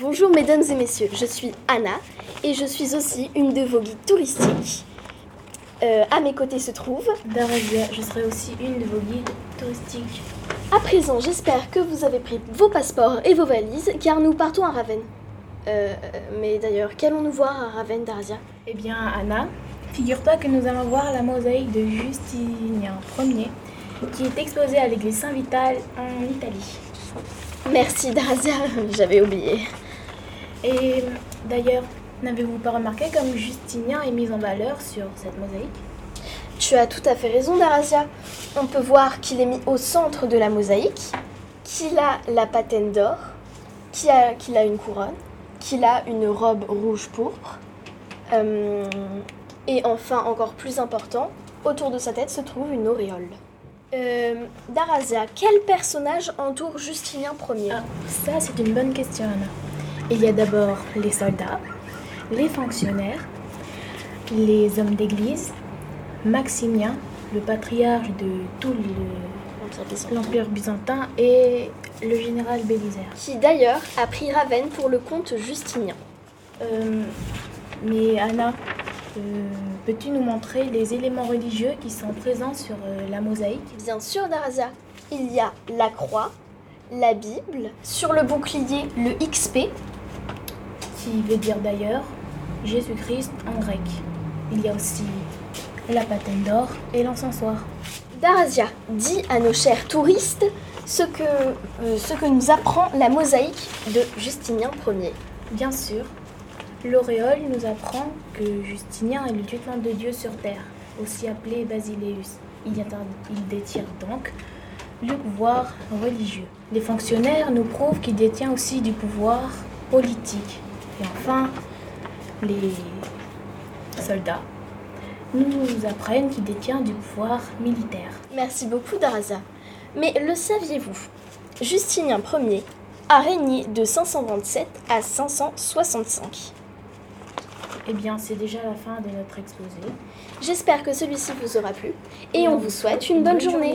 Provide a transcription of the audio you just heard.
Bonjour mesdames et messieurs, je suis Anna et je suis aussi une de vos guides touristiques. Euh, à mes côtés se trouve Darazia, je serai aussi une de vos guides touristiques. À présent, j'espère que vous avez pris vos passeports et vos valises car nous partons à Ravenne. Euh, mais d'ailleurs, qu'allons-nous voir à Ravenne, Darazia? Eh bien, Anna, figure-toi que nous allons voir la mosaïque de Justinien Ier qui est exposée à l'église Saint-Vital en Italie. Merci Darazia, j'avais oublié. Et d'ailleurs, n'avez-vous pas remarqué comme Justinien est mis en valeur sur cette mosaïque? Tu as tout à fait raison Darazia. On peut voir qu'il est mis au centre de la mosaïque, qu'il a la patène d'or, qu'il a, une couronne, qu'il a une robe rouge pourpre. Euh, et enfin, encore plus important, autour de sa tête se trouve une auréole. Euh, Darazia, quel personnage entoure Justinien Ier Ah, ça c'est une bonne question, Anna. Il y a d'abord les soldats, les fonctionnaires, les hommes d'église, Maximien, le patriarche de tout le- l'Empire byzantin, et le général Bélisaire. Qui d'ailleurs a pris Ravenne pour le comte Justinien. Euh, mais Anna, euh, peux-tu nous montrer les éléments religieux qui sont présents sur euh, la mosaïque? Bien sûr, Darazia, il y a la croix, la Bible, sur le bouclier le XP, qui veut dire d'ailleurs Jésus-Christ en grec. Il y a aussi la patène d'or et l'encensoir. Darazia dit à nos chers touristes ce que, euh, ce que nous apprend la mosaïque de Justinien Ier. Bien sûr, l'auréole nous apprend que Justinien est le lieutenant de Dieu sur terre, aussi appelé Basileus. Il, il détient donc le pouvoir religieux. Les fonctionnaires nous prouvent qu'il détient aussi du pouvoir politique. Et enfin, les soldats nous apprennent qu'il détient du pouvoir militaire. Merci beaucoup, Darazia. Mais le saviez-vous? Justinien Ier a régné de 527 à 565. Eh bien, c'est déjà la fin de notre exposé. J'espère que celui-ci vous aura plu et on vous souhaite une bonne journée.